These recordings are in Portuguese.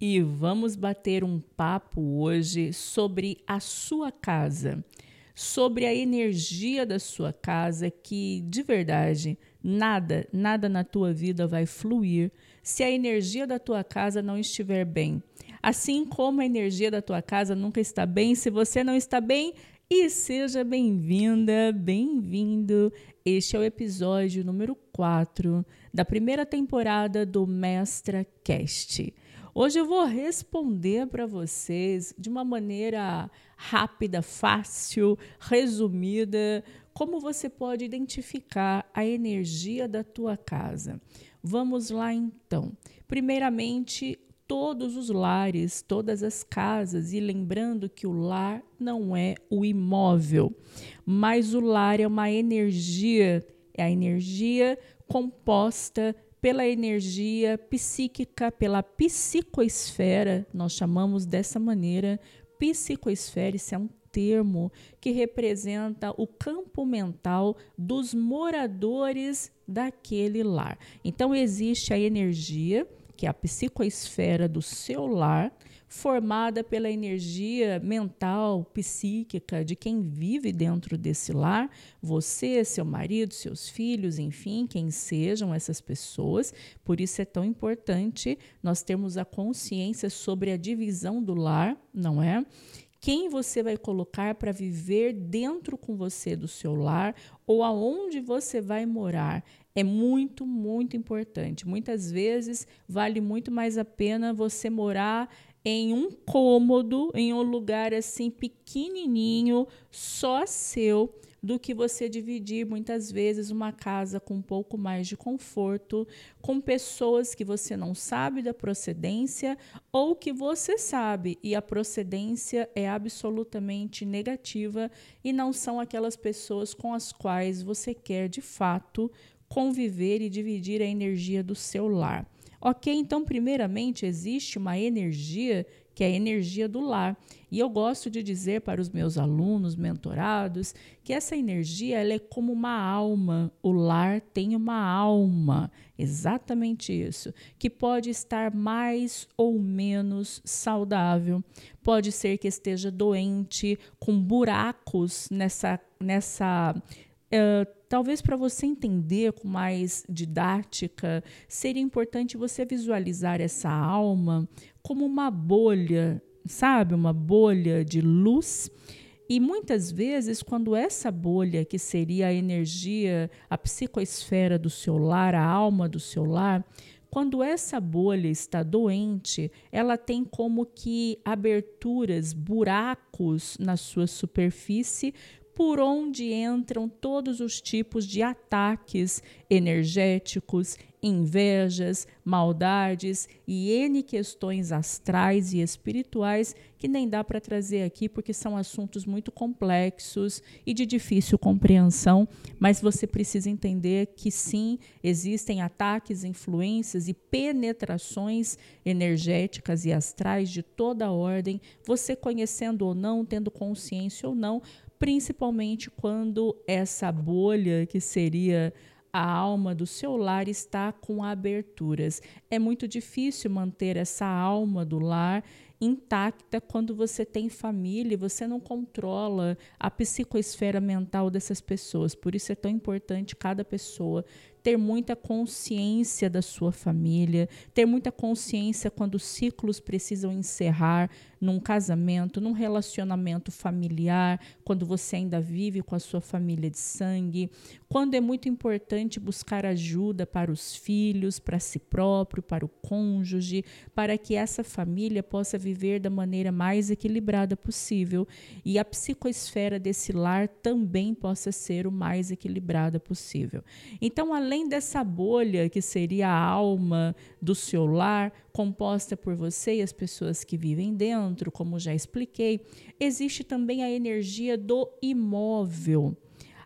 e vamos bater um papo hoje sobre a sua casa, sobre a energia da sua casa, que de verdade nada, nada na tua vida vai fluir se a energia da tua casa não estiver bem. Assim como a energia da tua casa nunca está bem, se você não está bem, e seja bem-vinda, bem-vindo. Este é o episódio número 4 da primeira temporada do Mestra Cast. Hoje eu vou responder para vocês de uma maneira rápida, fácil, resumida, como você pode identificar a energia da tua casa. Vamos lá então. Primeiramente, todos os lares, todas as casas, e lembrando que o lar não é o imóvel, mas o lar é uma energia, é a energia composta pela energia psíquica, pela psicoesfera, nós chamamos dessa maneira, psicoesfera, isso é um termo que representa o campo mental dos moradores daquele lar. Então existe a energia, que é a psicoesfera do seu lar, formada pela energia mental, psíquica de quem vive dentro desse lar, você, seu marido, seus filhos, enfim, quem sejam essas pessoas. Por isso é tão importante nós termos a consciência sobre a divisão do lar, não é? quem você vai colocar para viver dentro com você do seu lar ou aonde você vai morar é muito, muito importante. Muitas vezes vale muito mais a pena você morar em um cômodo, em um lugar assim pequenininho, só seu, do que você dividir muitas vezes uma casa com um pouco mais de conforto, com pessoas que você não sabe da procedência ou que você sabe e a procedência é absolutamente negativa e não são aquelas pessoas com as quais você quer de fato conviver e dividir a energia do seu lar. Ok, então, primeiramente, existe uma energia que é a energia do lar. E eu gosto de dizer para os meus alunos, mentorados, que essa energia ela é como uma alma. O lar tem uma alma, exatamente isso, que pode estar mais ou menos saudável. Pode ser que esteja doente, com buracos nessa nessa Uh, talvez para você entender com mais didática, seria importante você visualizar essa alma como uma bolha, sabe? Uma bolha de luz. E muitas vezes, quando essa bolha, que seria a energia, a psicoesfera do seu lar, a alma do seu lar, quando essa bolha está doente, ela tem como que aberturas, buracos na sua superfície, por onde entram todos os tipos de ataques energéticos, invejas, maldades e N questões astrais e espirituais que nem dá para trazer aqui porque são assuntos muito complexos e de difícil compreensão, mas você precisa entender que sim, existem ataques, influências e penetrações energéticas e astrais de toda a ordem, você conhecendo ou não, tendo consciência ou não, principalmente quando essa bolha que seria a alma do seu lar está com aberturas. É muito difícil manter essa alma do lar intacta quando você tem família e você não controla a psicoesfera mental dessas pessoas. Por isso é tão importante cada pessoa ter muita consciência da sua família, ter muita consciência quando ciclos precisam encerrar num casamento, num relacionamento familiar, quando você ainda vive com a sua família de sangue, quando é muito importante buscar ajuda para os filhos, para si próprio, para o cônjuge, para que essa família possa viver da maneira mais equilibrada possível e a psicoesfera desse lar também possa ser o mais equilibrada possível. Então, além dessa bolha que seria a alma do seu lar, composta por você e as pessoas que vivem dentro, como já expliquei, existe também a energia do imóvel.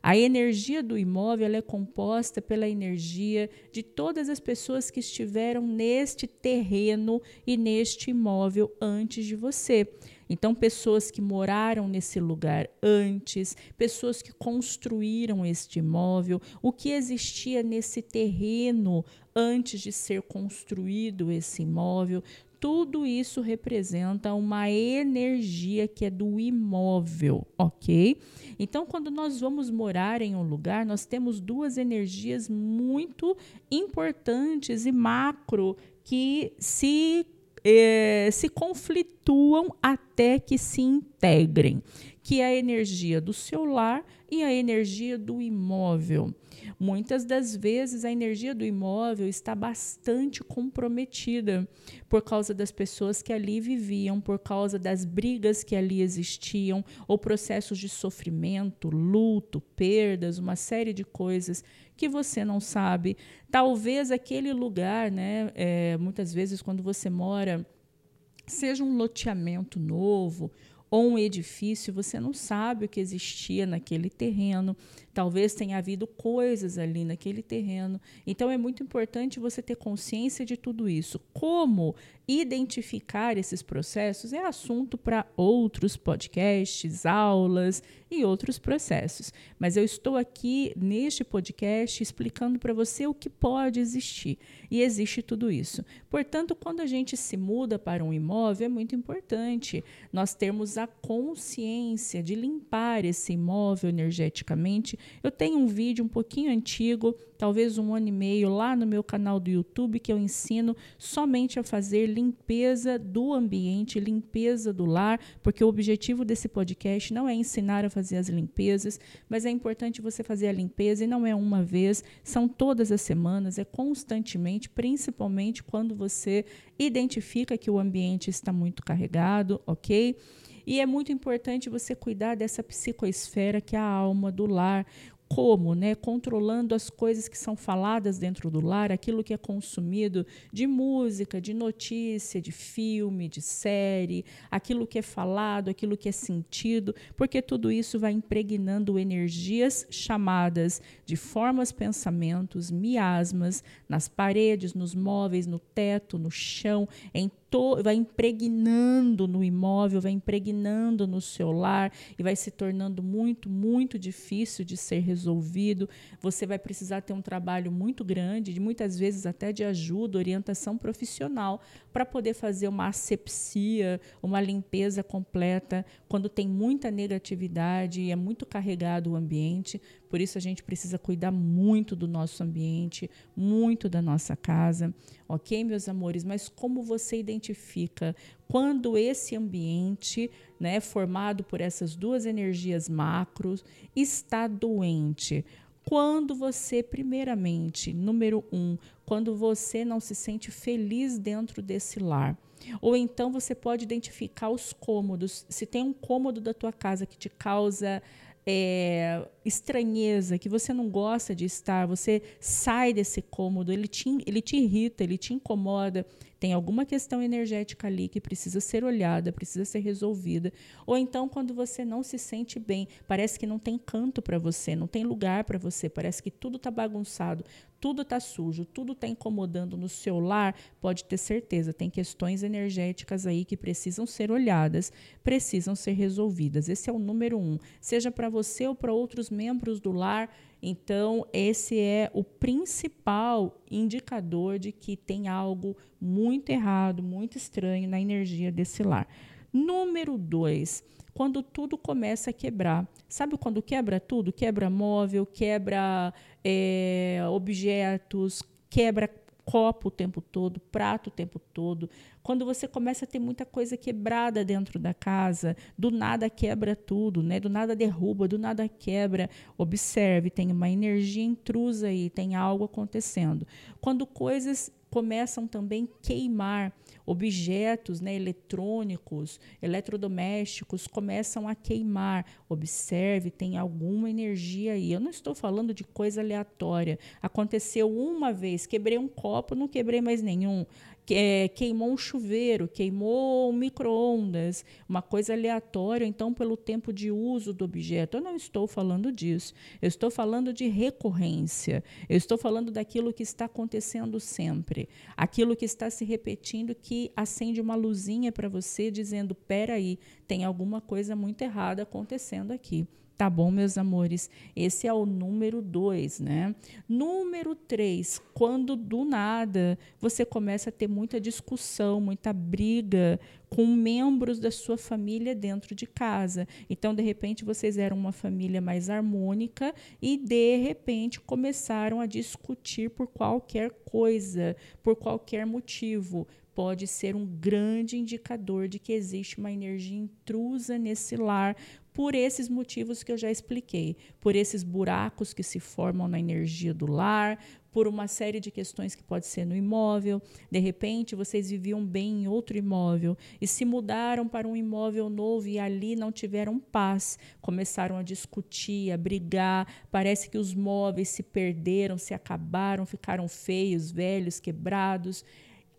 A energia do imóvel é composta pela energia de todas as pessoas que estiveram neste terreno e neste imóvel antes de você. Então, pessoas que moraram nesse lugar antes, pessoas que construíram este imóvel, o que existia nesse terreno antes de ser construído esse imóvel, tudo isso representa uma energia que é do imóvel, ok? Então, quando nós vamos morar em um lugar, nós temos duas energias muito importantes e macro que se, eh, se conflituam até que se integrem, que é a energia do seu lar e a energia do imóvel. Muitas das vezes a energia do imóvel está bastante comprometida por causa das pessoas que ali viviam, por causa das brigas que ali existiam, ou processos de sofrimento, luto, perdas, uma série de coisas que você não sabe. Talvez aquele lugar, né? É, muitas vezes quando você mora, seja um loteamento novo ou um edifício, você não sabe o que existia naquele terreno. Talvez tenha havido coisas ali naquele terreno. Então é muito importante você ter consciência de tudo isso. Como identificar esses processos é assunto para outros podcasts, aulas e outros processos. Mas eu estou aqui neste podcast explicando para você o que pode existir. E existe tudo isso. Portanto, quando a gente se muda para um imóvel, é muito importante nós termos a consciência de limpar esse imóvel energeticamente eu tenho um vídeo um pouquinho antigo, talvez um ano e meio, lá no meu canal do YouTube, que eu ensino somente a fazer limpeza do ambiente, limpeza do lar, porque o objetivo desse podcast não é ensinar a fazer as limpezas, mas é importante você fazer a limpeza e não é uma vez, são todas as semanas, é constantemente, principalmente quando você identifica que o ambiente está muito carregado, ok? E é muito importante você cuidar dessa psicoesfera que é a alma do lar. Como, né, controlando as coisas que são faladas dentro do lar, aquilo que é consumido de música, de notícia, de filme, de série, aquilo que é falado, aquilo que é sentido, porque tudo isso vai impregnando energias chamadas de formas, pensamentos, miasmas nas paredes, nos móveis, no teto, no chão, em vai impregnando no imóvel, vai impregnando no seu lar e vai se tornando muito, muito difícil de ser resolvido. Você vai precisar ter um trabalho muito grande, de muitas vezes até de ajuda, orientação profissional, para poder fazer uma asepsia, uma limpeza completa, quando tem muita negatividade e é muito carregado o ambiente. Por isso a gente precisa cuidar muito do nosso ambiente, muito da nossa casa, ok, meus amores? Mas como você identifica quando esse ambiente, né, formado por essas duas energias macros, está doente? Quando você, primeiramente, número um, quando você não se sente feliz dentro desse lar. Ou então você pode identificar os cômodos. Se tem um cômodo da tua casa que te causa é, estranheza, que você não gosta de estar, você sai desse cômodo, ele te, ele te irrita, ele te incomoda, tem alguma questão energética ali que precisa ser olhada, precisa ser resolvida. Ou então, quando você não se sente bem, parece que não tem canto para você, não tem lugar para você, parece que tudo está bagunçado, tudo está sujo, tudo está incomodando no seu lar, pode ter certeza, tem questões energéticas aí que precisam ser olhadas, precisam ser resolvidas. Esse é o número um, seja para você ou para outros membros do lar então, esse é o principal indicador de que tem algo muito errado, muito estranho na energia desse lar. Número dois, quando tudo começa a quebrar. Sabe quando quebra tudo? Quebra móvel, quebra é, objetos, quebra copo o tempo todo, prato o tempo todo. Quando você começa a ter muita coisa quebrada dentro da casa, do nada quebra tudo, né? Do nada derruba, do nada quebra. Observe, tem uma energia intrusa aí, tem algo acontecendo. Quando coisas começam também a queimar objetos né, eletrônicos, eletrodomésticos começam a queimar. Observe, tem alguma energia aí. Eu não estou falando de coisa aleatória. Aconteceu uma vez, quebrei um copo, não quebrei mais nenhum é, queimou um chuveiro, queimou um micro-ondas, uma coisa aleatória, então, pelo tempo de uso do objeto. Eu não estou falando disso. Eu estou falando de recorrência. Eu estou falando daquilo que está acontecendo sempre. Aquilo que está se repetindo, que acende uma luzinha para você dizendo: peraí, tem alguma coisa muito errada acontecendo aqui Tá bom, meus amores? Esse é o número dois, né? Número três, quando do nada você começa a ter muita discussão, muita briga com membros da sua família dentro de casa. Então, de repente, vocês eram uma família mais harmônica e, de repente, começaram a discutir por qualquer coisa, por qualquer motivo pode ser um grande indicador de que existe uma energia intrusa nesse lar, por esses motivos que eu já expliquei, por esses buracos que se formam na energia do lar, por uma série de questões que pode ser no imóvel. De repente, vocês viviam bem em outro imóvel e se mudaram para um imóvel novo e ali não tiveram paz, começaram a discutir, a brigar. Parece que os móveis se perderam, se acabaram, ficaram feios, velhos, quebrados.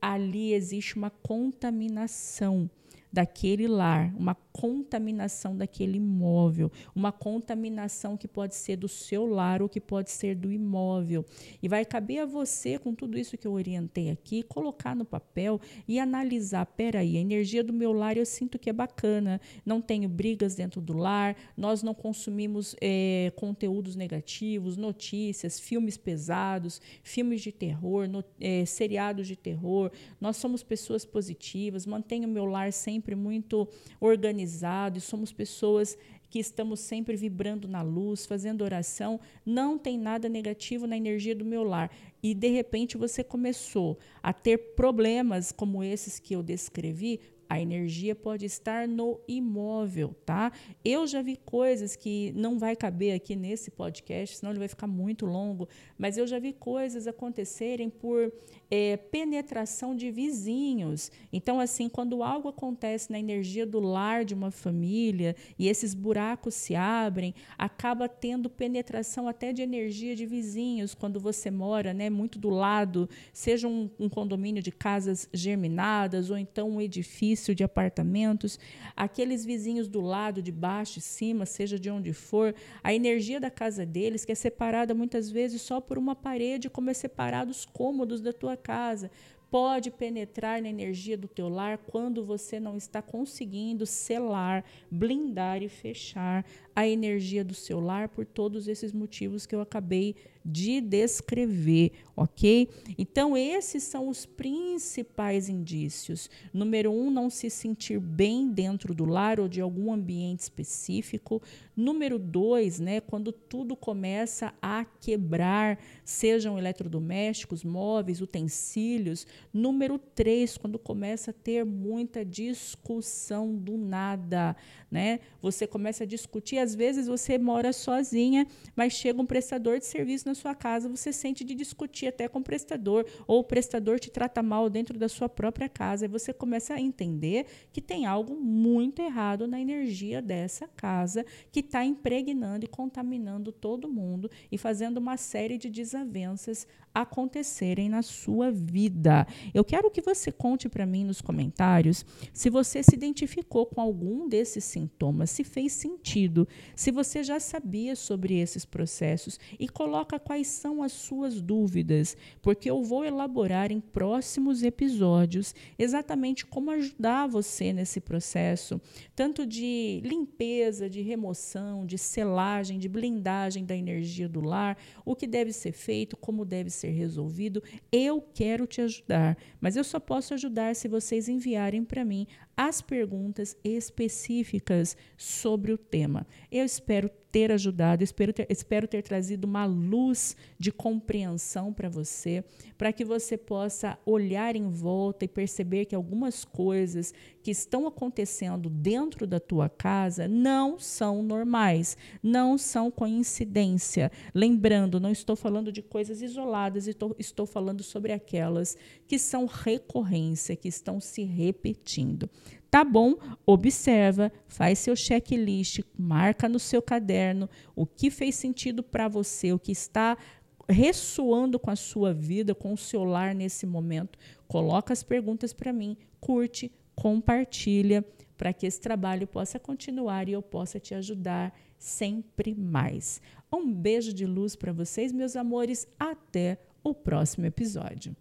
Ali existe uma contaminação daquele lar, uma contaminação daquele imóvel, uma contaminação que pode ser do seu lar ou que pode ser do imóvel. E vai caber a você, com tudo isso que eu orientei aqui, colocar no papel e analisar: peraí, a energia do meu lar eu sinto que é bacana, não tenho brigas dentro do lar, nós não consumimos é, conteúdos negativos, notícias, filmes pesados, filmes de terror, no, é, seriados de terror, nós somos pessoas positivas, mantenho meu lar sempre sempre muito organizado e somos pessoas que estamos sempre vibrando na luz, fazendo oração, não tem nada negativo na energia do meu lar. E de repente você começou a ter problemas como esses que eu descrevi, a energia pode estar no imóvel, tá? Eu já vi coisas que não vai caber aqui nesse podcast, senão ele vai ficar muito longo, mas eu já vi coisas acontecerem por é, penetração de vizinhos. Então, assim, quando algo acontece na energia do lar de uma família e esses buracos se abrem, acaba tendo penetração até de energia de vizinhos quando você mora, né, muito do lado, seja um, um condomínio de casas germinadas ou então um edifício de apartamentos, aqueles vizinhos do lado, de baixo, de cima, seja de onde for, a energia da casa deles que é separada muitas vezes só por uma parede, como é separado os cômodos da tua casa, pode penetrar na energia do teu lar quando você não está conseguindo selar, blindar e fechar a energia do seu lar por todos esses motivos que eu acabei de descrever, ok? Então, esses são os principais indícios. Número um, não se sentir bem dentro do lar ou de algum ambiente específico. Número dois, né, quando tudo começa a quebrar, sejam eletrodomésticos, móveis, utensílios. Número três, quando começa a ter muita discussão do nada, né? Você começa a discutir, às vezes você mora sozinha, mas chega um prestador de serviço na sua casa, você sente de discutir até com o prestador, ou o prestador te trata mal dentro da sua própria casa, e você começa a entender que tem algo muito errado na energia dessa casa, que está impregnando e contaminando todo mundo e fazendo uma série de desavenças acontecerem na sua vida. Eu quero que você conte para mim nos comentários se você se identificou com algum desses sintomas, se fez sentido, se você já sabia sobre esses processos e coloca quais são as suas dúvidas, porque eu vou elaborar em próximos episódios exatamente como ajudar você nesse processo, tanto de limpeza, de remoção, de selagem, de blindagem da energia do lar, o que deve ser feito, como deve ser resolvido, eu quero te ajudar, mas eu só posso ajudar se vocês enviarem para mim as perguntas específicas sobre o tema. Eu espero ter ajudado, espero ter, espero ter trazido uma luz de compreensão para você, para que você possa olhar em volta e perceber que algumas coisas que estão acontecendo dentro da tua casa não são normais, não são coincidência. Lembrando, não estou falando de coisas isoladas, estou, falando sobre aquelas que são recorrência, que estão se repetindo. Tá bom? Observa, faz seu checklist, marca no seu caderno o que fez sentido para você, o que está ressoando com a sua vida, com o seu lar nesse momento. Coloca as perguntas para mim, curte, compartilha para que esse trabalho possa continuar e eu possa te ajudar sempre mais. Um beijo de luz para vocês, meus amores. Até o próximo episódio.